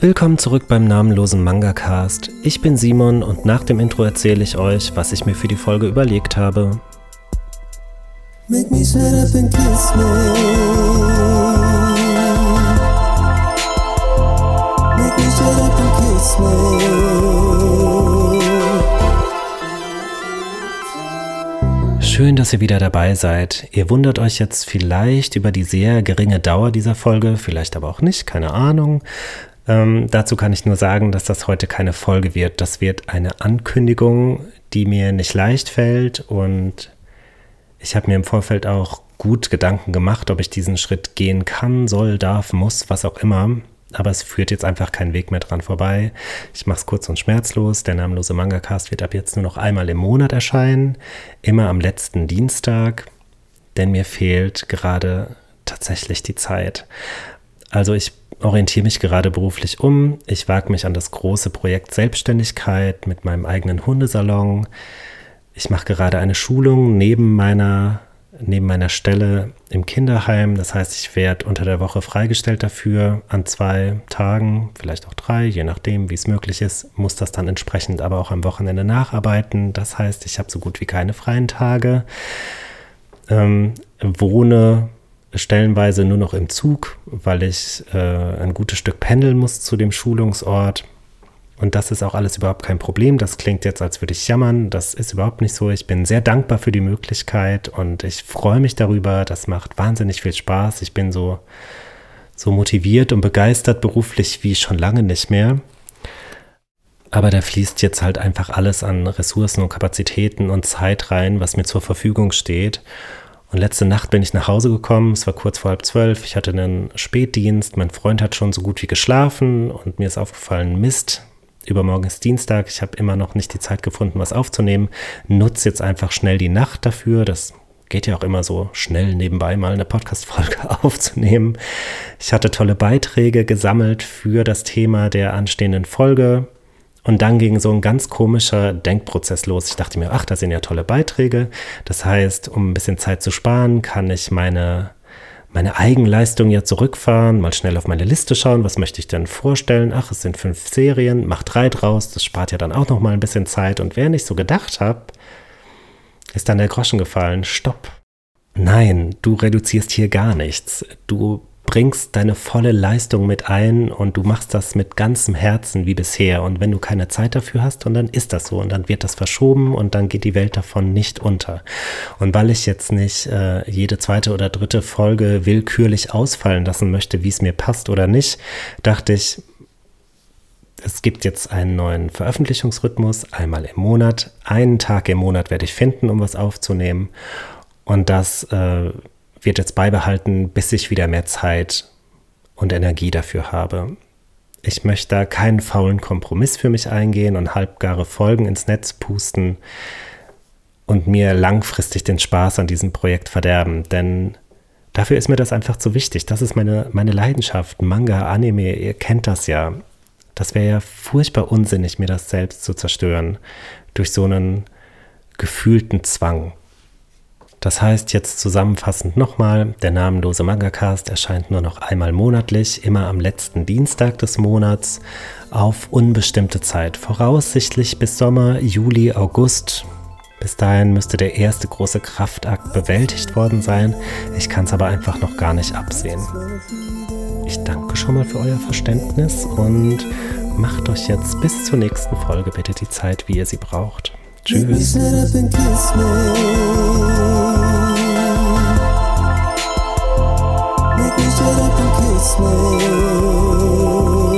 Willkommen zurück beim namenlosen Manga-Cast. Ich bin Simon und nach dem Intro erzähle ich euch, was ich mir für die Folge überlegt habe. Make me shut up and kiss me. Make me shut up and kiss me. Schön, dass ihr wieder dabei seid. Ihr wundert euch jetzt vielleicht über die sehr geringe Dauer dieser Folge, vielleicht aber auch nicht, keine Ahnung. Ähm, dazu kann ich nur sagen, dass das heute keine Folge wird. Das wird eine Ankündigung, die mir nicht leicht fällt und ich habe mir im Vorfeld auch gut Gedanken gemacht, ob ich diesen Schritt gehen kann, soll, darf, muss, was auch immer. Aber es führt jetzt einfach kein Weg mehr dran vorbei. Ich mache es kurz und schmerzlos. Der namenlose Manga-Cast wird ab jetzt nur noch einmal im Monat erscheinen. Immer am letzten Dienstag. Denn mir fehlt gerade tatsächlich die Zeit. Also ich orientiere mich gerade beruflich um. Ich wage mich an das große Projekt Selbstständigkeit mit meinem eigenen Hundesalon. Ich mache gerade eine Schulung neben meiner, neben meiner Stelle im Kinderheim. Das heißt, ich werde unter der Woche freigestellt dafür. An zwei Tagen, vielleicht auch drei, je nachdem, wie es möglich ist, muss das dann entsprechend aber auch am Wochenende nacharbeiten. Das heißt, ich habe so gut wie keine freien Tage. Ähm, wohne stellenweise nur noch im Zug, weil ich äh, ein gutes Stück pendeln muss zu dem Schulungsort. Und das ist auch alles überhaupt kein Problem. Das klingt jetzt, als würde ich jammern. Das ist überhaupt nicht so. Ich bin sehr dankbar für die Möglichkeit und ich freue mich darüber. Das macht wahnsinnig viel Spaß. Ich bin so, so motiviert und begeistert beruflich wie schon lange nicht mehr. Aber da fließt jetzt halt einfach alles an Ressourcen und Kapazitäten und Zeit rein, was mir zur Verfügung steht. Und letzte Nacht bin ich nach Hause gekommen, es war kurz vor halb zwölf, ich hatte einen Spätdienst, mein Freund hat schon so gut wie geschlafen. Und mir ist aufgefallen, Mist, übermorgen ist Dienstag, ich habe immer noch nicht die Zeit gefunden, was aufzunehmen, nutze jetzt einfach schnell die Nacht dafür, das geht ja auch immer so schnell nebenbei mal eine Podcast-Folge aufzunehmen. Ich hatte tolle Beiträge gesammelt für das Thema der anstehenden Folge. Und dann ging so ein ganz komischer Denkprozess los. Ich dachte mir, ach, da sind ja tolle Beiträge. Das heißt, um ein bisschen Zeit zu sparen, kann ich meine, meine Eigenleistung ja zurückfahren, mal schnell auf meine Liste schauen, was möchte ich denn vorstellen? Ach, es sind fünf Serien, mach drei draus, das spart ja dann auch noch mal ein bisschen Zeit. Und während ich so gedacht habe, ist dann der Groschen gefallen, stopp. Nein, du reduzierst hier gar nichts. Du bringst deine volle Leistung mit ein und du machst das mit ganzem Herzen wie bisher. Und wenn du keine Zeit dafür hast, und dann ist das so und dann wird das verschoben und dann geht die Welt davon nicht unter. Und weil ich jetzt nicht äh, jede zweite oder dritte Folge willkürlich ausfallen lassen möchte, wie es mir passt oder nicht, dachte ich, es gibt jetzt einen neuen Veröffentlichungsrhythmus, einmal im Monat. Einen Tag im Monat werde ich finden, um was aufzunehmen. Und das äh, wird jetzt beibehalten, bis ich wieder mehr Zeit und Energie dafür habe. Ich möchte da keinen faulen Kompromiss für mich eingehen und halbgare Folgen ins Netz pusten und mir langfristig den Spaß an diesem Projekt verderben, denn dafür ist mir das einfach zu wichtig. Das ist meine, meine Leidenschaft. Manga, Anime, ihr kennt das ja. Das wäre ja furchtbar unsinnig, mir das selbst zu zerstören durch so einen gefühlten Zwang. Das heißt jetzt zusammenfassend nochmal, der namenlose Mangacast erscheint nur noch einmal monatlich, immer am letzten Dienstag des Monats auf unbestimmte Zeit, voraussichtlich bis Sommer, Juli, August. Bis dahin müsste der erste große Kraftakt bewältigt worden sein. Ich kann es aber einfach noch gar nicht absehen. Ich danke schon mal für euer Verständnis und macht euch jetzt bis zur nächsten Folge bitte die Zeit, wie ihr sie braucht. Tschüss. up and kiss me.